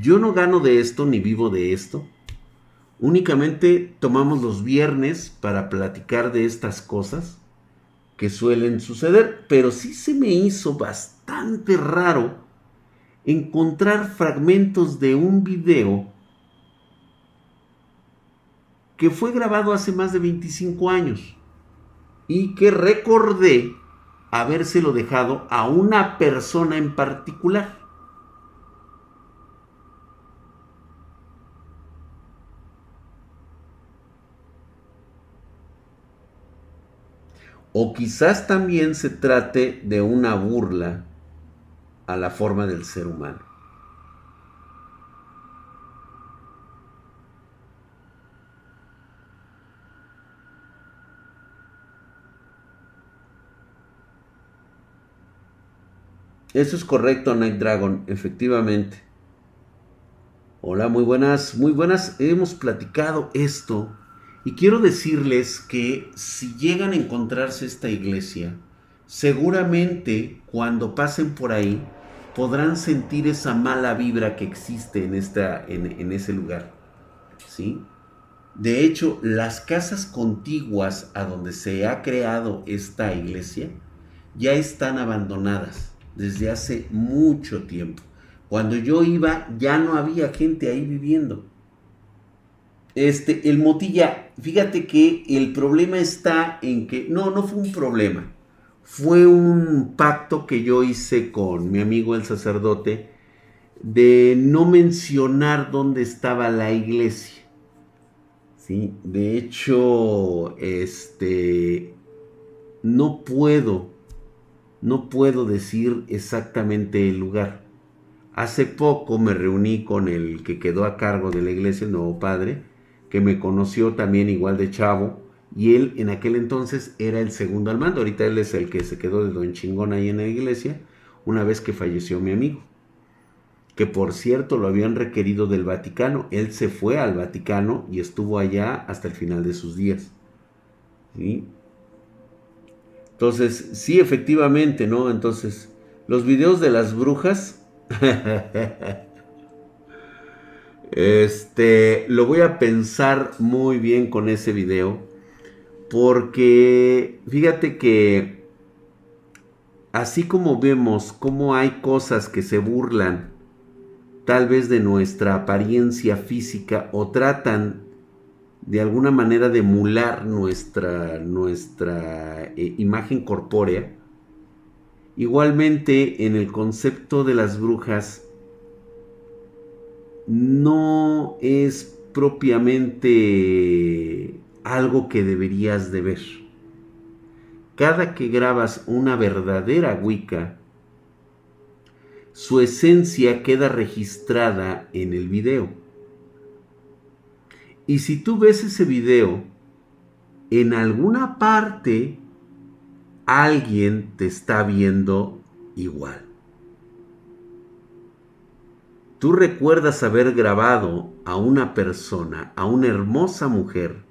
Yo no gano de esto ni vivo de esto. Únicamente tomamos los viernes para platicar de estas cosas que suelen suceder, pero sí se me hizo bastante raro encontrar fragmentos de un video que fue grabado hace más de 25 años y que recordé habérselo dejado a una persona en particular. O quizás también se trate de una burla a la forma del ser humano. Eso es correcto, Night Dragon, efectivamente. Hola, muy buenas, muy buenas. Hemos platicado esto y quiero decirles que si llegan a encontrarse esta iglesia, seguramente cuando pasen por ahí podrán sentir esa mala vibra que existe en, esta, en, ese lugar. ¿sí? De hecho, las casas contiguas a donde se ha creado esta iglesia ya están abandonadas desde hace mucho tiempo. Cuando yo iba ya no había gente ahí viviendo. Este, el Motilla, fíjate que el problema está en que, no, no fue un problema, fue un pacto que yo hice con mi amigo el sacerdote de no mencionar dónde estaba la iglesia. ¿sí? De hecho, este, no puedo, no puedo decir exactamente el lugar. Hace poco me reuní con el que quedó a cargo de la iglesia, el nuevo padre, que me conoció también igual de chavo. Y él en aquel entonces era el segundo al mando. Ahorita él es el que se quedó de don chingón ahí en la iglesia una vez que falleció mi amigo. Que por cierto lo habían requerido del Vaticano. Él se fue al Vaticano y estuvo allá hasta el final de sus días. Entonces, sí, efectivamente, ¿no? Entonces, los videos de las brujas Este, lo voy a pensar muy bien con ese video. Porque fíjate que así como vemos cómo hay cosas que se burlan tal vez de nuestra apariencia física o tratan de alguna manera de emular nuestra, nuestra eh, imagen corpórea, igualmente en el concepto de las brujas no es propiamente algo que deberías de ver. Cada que grabas una verdadera Wicca, su esencia queda registrada en el video. Y si tú ves ese video, en alguna parte alguien te está viendo igual. Tú recuerdas haber grabado a una persona, a una hermosa mujer,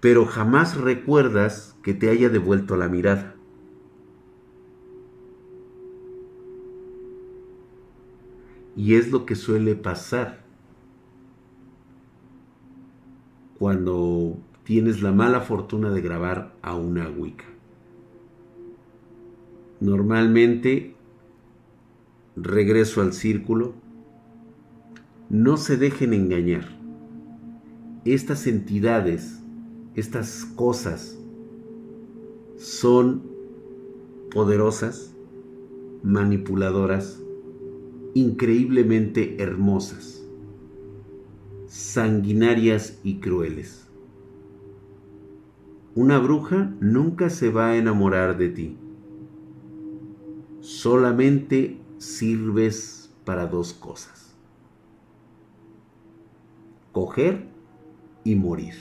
pero jamás recuerdas que te haya devuelto la mirada. Y es lo que suele pasar cuando tienes la mala fortuna de grabar a una Wicca. Normalmente regreso al círculo, no se dejen engañar. estas entidades, estas cosas, son poderosas, manipuladoras, increíblemente hermosas, sanguinarias y crueles. Una bruja nunca se va a enamorar de ti. Solamente sirves para dos cosas. Coger y morir.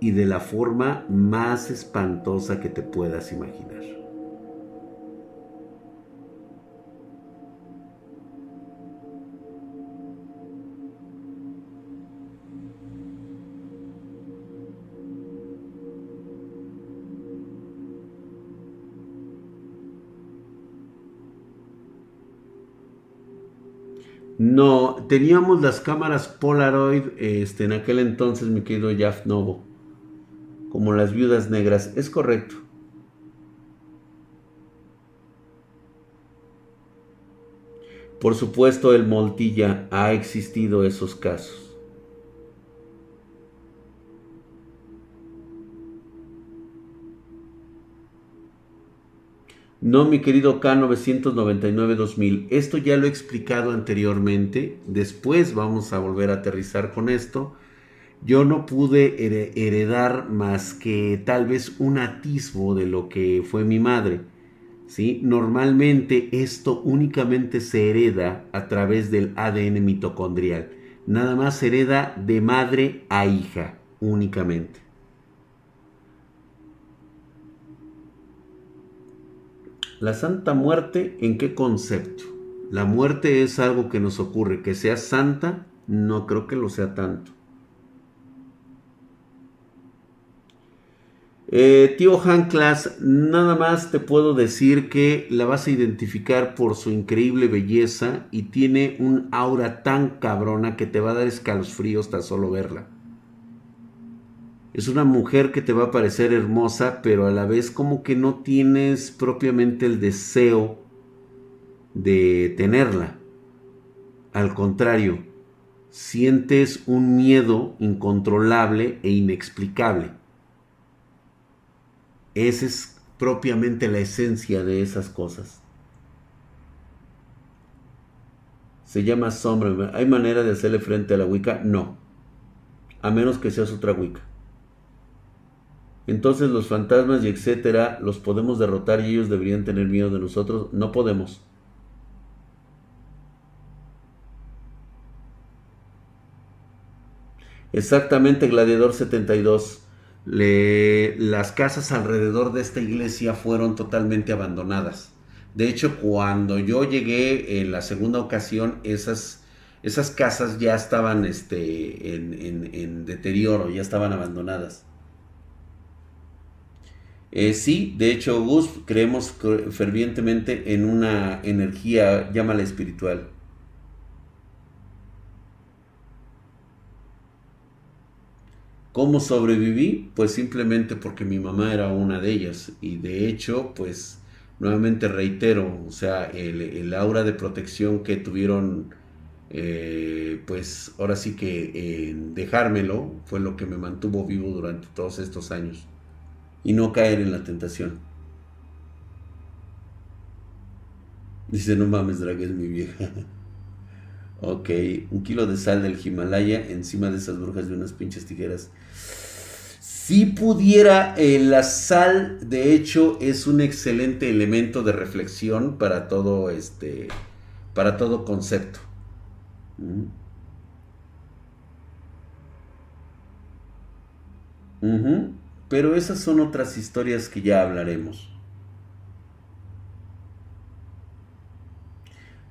Y de la forma más espantosa que te puedas imaginar. Teníamos las cámaras Polaroid este, en aquel entonces, mi querido Jeff Novo. Como las viudas negras. Es correcto. Por supuesto, el Moltilla ha existido esos casos. No, mi querido K999-2000, esto ya lo he explicado anteriormente, después vamos a volver a aterrizar con esto. Yo no pude heredar más que tal vez un atisbo de lo que fue mi madre. ¿sí? Normalmente esto únicamente se hereda a través del ADN mitocondrial. Nada más hereda de madre a hija, únicamente. La Santa Muerte, ¿en qué concepto? La muerte es algo que nos ocurre. Que sea santa, no creo que lo sea tanto. Eh, tío Hanklas, nada más te puedo decir que la vas a identificar por su increíble belleza y tiene un aura tan cabrona que te va a dar escalofríos hasta solo verla. Es una mujer que te va a parecer hermosa, pero a la vez como que no tienes propiamente el deseo de tenerla. Al contrario, sientes un miedo incontrolable e inexplicable. Esa es propiamente la esencia de esas cosas. Se llama sombra. ¿Hay manera de hacerle frente a la Wicca? No. A menos que seas otra Wicca entonces los fantasmas y etcétera los podemos derrotar y ellos deberían tener miedo de nosotros. No podemos. Exactamente, Gladiador 72. Le, las casas alrededor de esta iglesia fueron totalmente abandonadas. De hecho, cuando yo llegué en la segunda ocasión, esas, esas casas ya estaban este, en deterioro, ya estaban abandonadas. Eh, sí, de hecho, Gus, creemos fervientemente en una energía, llámala espiritual. ¿Cómo sobreviví? Pues simplemente porque mi mamá era una de ellas. Y de hecho, pues nuevamente reitero, o sea, el, aura de protección que tuvieron, eh, pues ahora sí que en dejármelo fue lo que me mantuvo vivo durante todos estos años y no caer en la tentación. Dice, no mames, Drag, es mi vieja. ok, un kilo de sal del Himalaya encima de esas brujas de unas pinches tijeras. Si pudiera, eh, la sal, de hecho, es un excelente elemento de reflexión para todo este, para todo concepto. Uh pero esas son otras historias que ya hablaremos.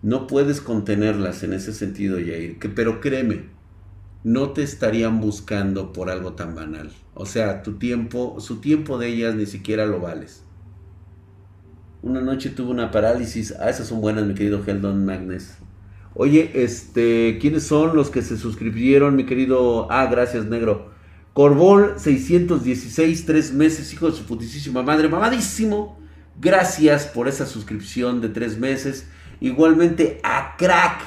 No puedes contenerlas en ese sentido, Yair. Que, pero créeme, no te estarían buscando por algo tan banal. O sea, tu tiempo, su tiempo de ellas ni siquiera lo vales. Una noche tuve una parálisis. Ah, esas son buenas, mi querido Heldon Magnes. Oye, este, ¿quiénes son los que se suscribieron, mi querido? Ah, gracias, negro. Corbol 616, tres meses, hijo de su putísima madre, mamadísimo. Gracias por esa suscripción de tres meses. Igualmente a Crack,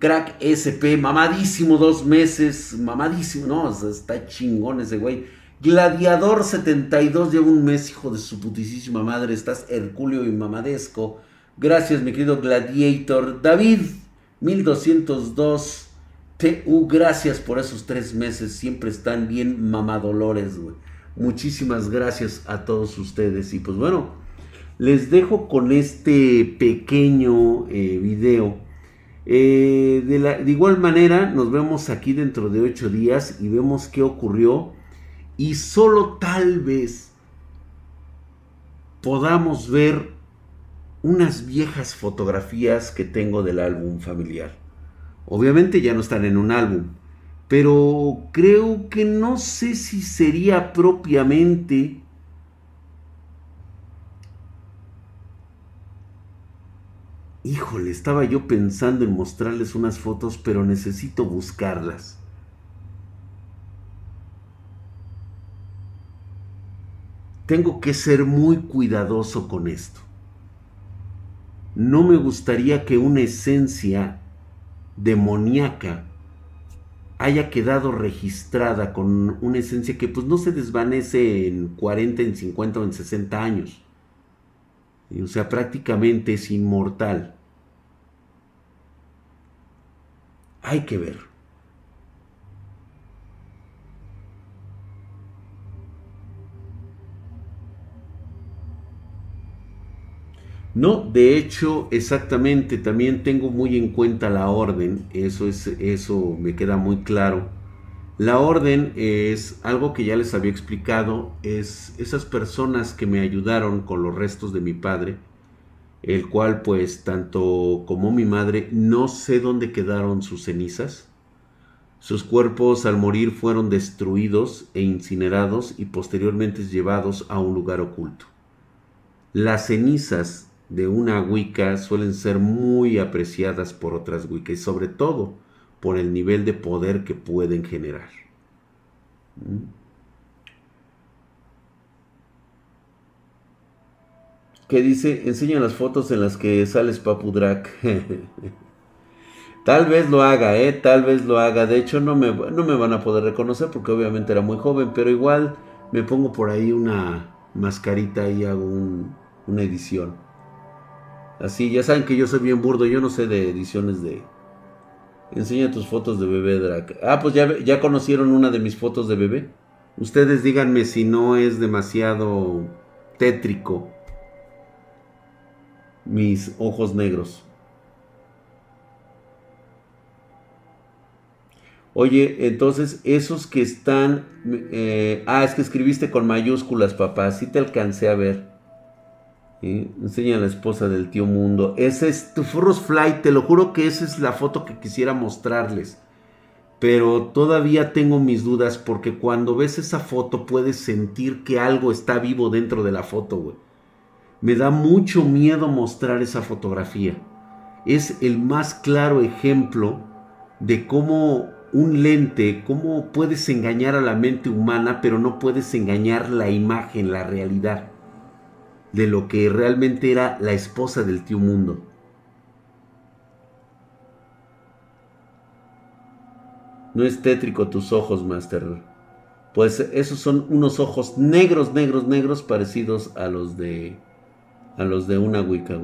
Crack SP, mamadísimo, dos meses, mamadísimo, no, está chingón ese güey. Gladiador 72, lleva un mes, hijo de su putísima madre, estás hercúleo y mamadesco. Gracias, mi querido Gladiator. David, 1202. Gracias por esos tres meses, siempre están bien mamadolores. Muchísimas gracias a todos ustedes. Y pues bueno, les dejo con este pequeño eh, video. Eh, de, igual manera, nos vemos aquí dentro de ocho días y vemos qué ocurrió. Y solo tal vez podamos ver unas viejas fotografías que tengo del álbum familiar. Obviamente ya no están en un álbum, pero creo que no sé si sería propiamente Híjole, estaba yo pensando en mostrarles unas fotos, pero necesito buscarlas. Tengo que ser muy cuidadoso con esto. No me gustaría que una esencia demoníaca haya quedado registrada con una esencia que pues no se desvanece en 40, en 50 o en 60 años. O sea, prácticamente es inmortal. Hay que ver. No, de hecho, exactamente, también tengo muy en cuenta la orden, eso, es, eso me queda muy claro. La orden es algo que ya les había explicado, es esas personas que me ayudaron con los restos de mi padre, el cual pues tanto como mi madre no sé dónde quedaron sus cenizas. Sus cuerpos al morir fueron destruidos e incinerados y posteriormente llevados a un lugar oculto. Las cenizas de una Wicca suelen ser muy apreciadas por otras Wicca y sobre todo por el nivel de poder que pueden generar. ¿Mm? ¿Qué dice? Enseña las fotos en las que sales Papu Drac. Tal vez lo haga, ¿eh? Tal vez lo haga. De hecho, no me, no me van a poder reconocer porque obviamente era muy joven, pero igual me pongo por ahí una mascarita y hago una edición. Así, ya saben que yo soy bien burdo, yo no sé de ediciones de... Enseña tus fotos de bebé, Drac. Ah, pues ya, ya conocieron una de mis fotos de bebé. Ustedes díganme si no es demasiado tétrico mis ojos negros. Oye, entonces esos que están... Eh, ah, es que escribiste con mayúsculas, papá. Sí te alcancé a ver. Enseña a la esposa del tío Mundo. Ese es tu Furros Fly, te lo juro que esa es la foto que quisiera mostrarles. Pero todavía tengo mis dudas porque cuando ves esa foto puedes sentir que algo está vivo dentro de la foto, güey. Me da mucho miedo mostrar esa fotografía. Es el más claro ejemplo de cómo un lente, cómo puedes engañar a la mente humana, pero no puedes engañar la imagen, la realidad de lo que realmente era la esposa del tío Mundo. No es tétrico tus ojos, Master. Pues esos son unos ojos negros, negros, negros, parecidos a los de a los de una Wicca,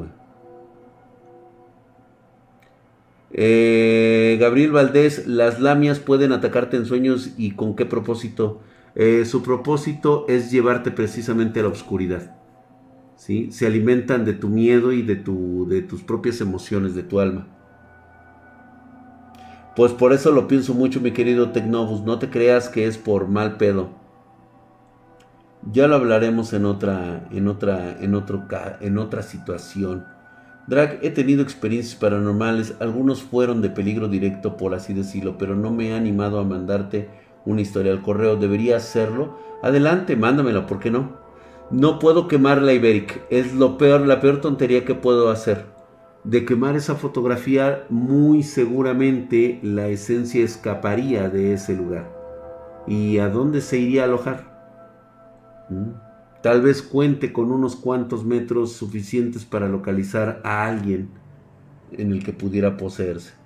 eh, Gabriel Valdés, las lamias pueden atacarte en sueños y con qué propósito. Eh, su propósito es llevarte precisamente a la oscuridad. Se alimentan de tu miedo y de, tu, de tus propias emociones, de tu alma. Pues por eso lo pienso mucho, mi querido Tecnobus. No te creas que es por mal pedo. Ya lo hablaremos en otra, en otra, en otro, en otra situación. Drag, he tenido experiencias paranormales. Algunos fueron de peligro directo, por así decirlo, pero no me he animado a mandarte una historia al correo. ¿Debería hacerlo? Adelante, mándamela, ¿por qué no? No puedo quemar la Iberic. Es lo peor, la peor tontería que puedo hacer. De quemar esa fotografía, muy seguramente la esencia escaparía de ese lugar. ¿Y a dónde se iría a alojar? ¿Mm? Tal vez cuente con unos cuantos metros suficientes para localizar a alguien en el que pudiera poseerse.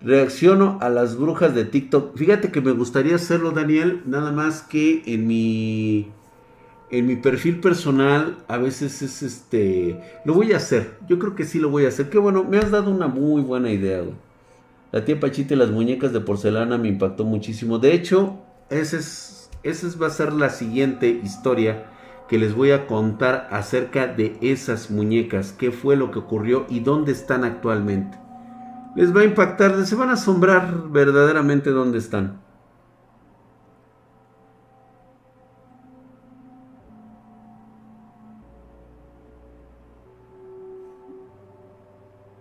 Reacciono a las brujas de TikTok. Fíjate que me gustaría hacerlo, Daniel, nada más que en mi en mi perfil personal a veces es este lo voy a hacer. Yo creo que sí lo voy a hacer. Qué bueno, me has dado una muy buena idea. La tía Pachita y las muñecas de porcelana me impactó muchísimo. De hecho, esa es esa va a ser la siguiente historia que les voy a contar acerca de esas muñecas, qué fue lo que ocurrió y dónde están actualmente. Les va a impactar, se van a asombrar verdaderamente dónde están.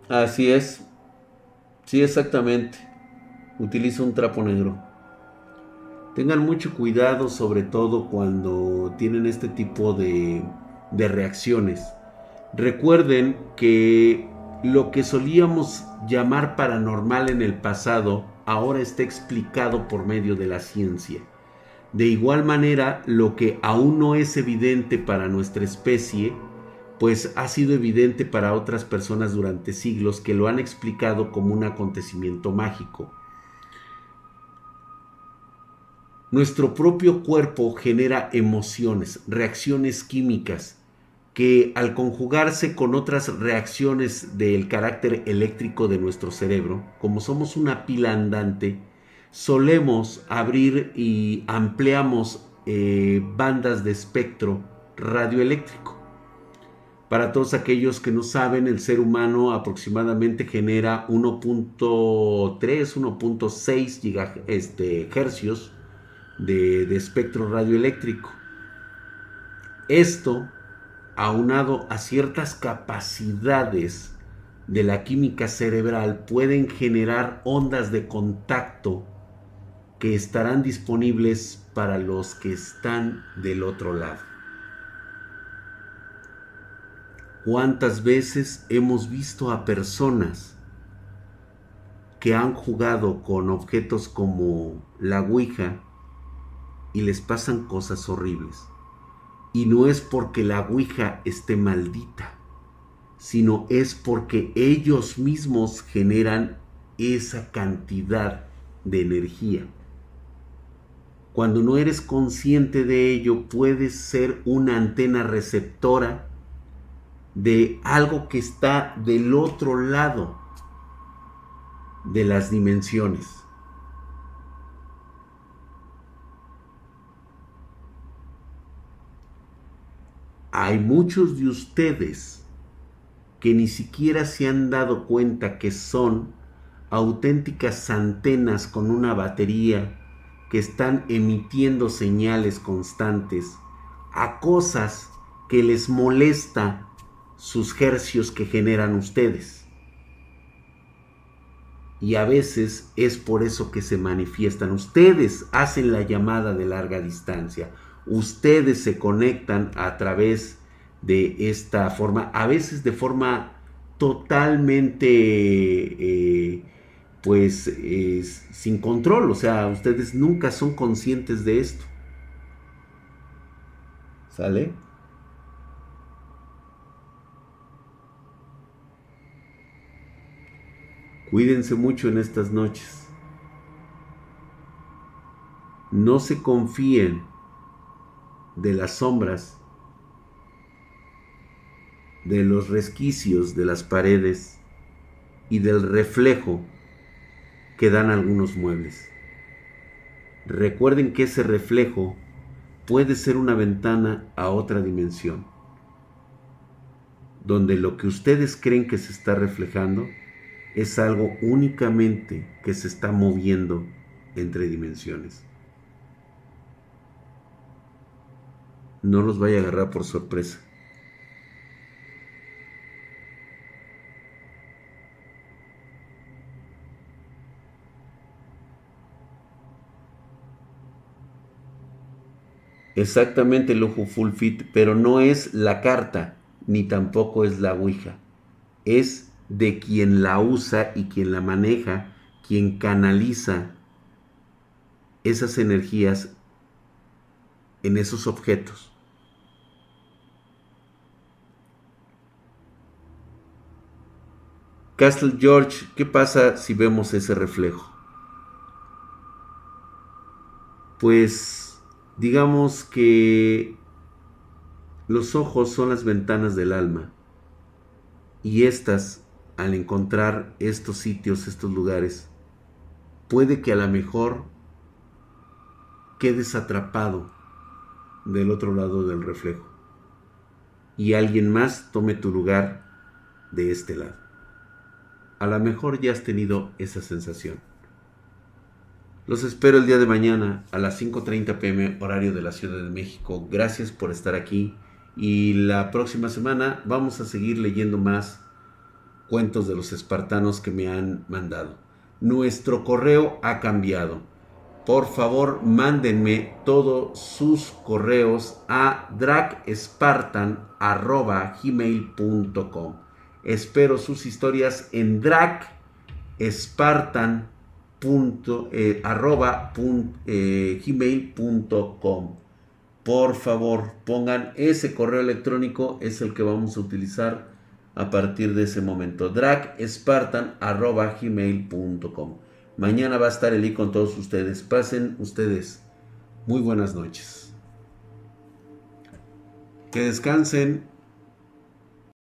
Así es. Sí, exactamente. Utilizo un trapo negro. Tengan mucho cuidado sobre todo cuando tienen este tipo de, de reacciones. Recuerden que lo que solíamos llamar paranormal en el pasado ahora está explicado por medio de la ciencia. De igual manera, lo que aún no es evidente para nuestra especie, pues ha sido evidente para otras personas durante siglos que lo han explicado como un acontecimiento mágico. Nuestro propio cuerpo genera emociones, reacciones químicas, que al conjugarse con otras reacciones del carácter eléctrico de nuestro cerebro, como somos una pila andante, solemos abrir y ampliamos eh, bandas de espectro radioeléctrico. Para todos aquellos que no saben, el ser humano aproximadamente genera 1.3, 1.6 GHz este, de, espectro radioeléctrico. Esto, aunado a ciertas capacidades de la química cerebral, pueden generar ondas de contacto que estarán disponibles para los que están del otro lado. ¿Cuántas veces hemos visto a personas que han jugado con objetos como la Ouija y les pasan cosas horribles. Y no es porque la Ouija esté maldita, sino es porque ellos mismos generan esa cantidad de energía. Cuando no eres consciente de ello, puedes ser una antena receptora de algo que está del otro lado de las dimensiones. Hay muchos de ustedes que ni siquiera se han dado cuenta que son auténticas antenas con una batería que están emitiendo señales constantes a cosas que les molesta sus hercios que generan ustedes. Y a veces es por eso que se manifiestan. Ustedes hacen la llamada de larga distancia ustedes se conectan a través de esta forma, a veces de forma totalmente, eh, pues, sin control, o sea, ustedes nunca son conscientes de esto. ¿Sale? Cuídense mucho en estas noches. No se confíen de las sombras, de los resquicios de las paredes y del reflejo que dan algunos muebles. Recuerden que ese reflejo puede ser una ventana a otra dimensión, donde lo que ustedes creen que se está reflejando es algo únicamente que se está moviendo entre dimensiones. No los vaya a agarrar por sorpresa. Exactamente el ojo full fit, pero no es la carta, ni tampoco es la Ouija. Es de quien la usa y quien la maneja, quien canaliza esas energías en esos objetos. Castle George, ¿qué pasa si vemos ese reflejo? Pues digamos que los ojos son las ventanas del alma y estas, al encontrar estos sitios, estos lugares, puede que a lo mejor quedes atrapado del otro lado del reflejo y alguien más tome tu lugar de este lado. A lo mejor ya has tenido esa sensación. Los espero el día de mañana a las 5.30 pm horario de la Ciudad de México. Gracias por estar aquí y la próxima semana vamos a seguir leyendo más cuentos de los espartanos que me han mandado. Nuestro correo ha cambiado por favor mándenme todos sus correos a dragspartan.gmail.com Espero sus historias en dragspartan.gmail.com eh, eh, Por favor, pongan ese correo electrónico, es el que vamos a utilizar a partir de ese momento. dragspartan.gmail.com Mañana va a estar Eli con todos ustedes. Pasen ustedes muy buenas noches. Que descansen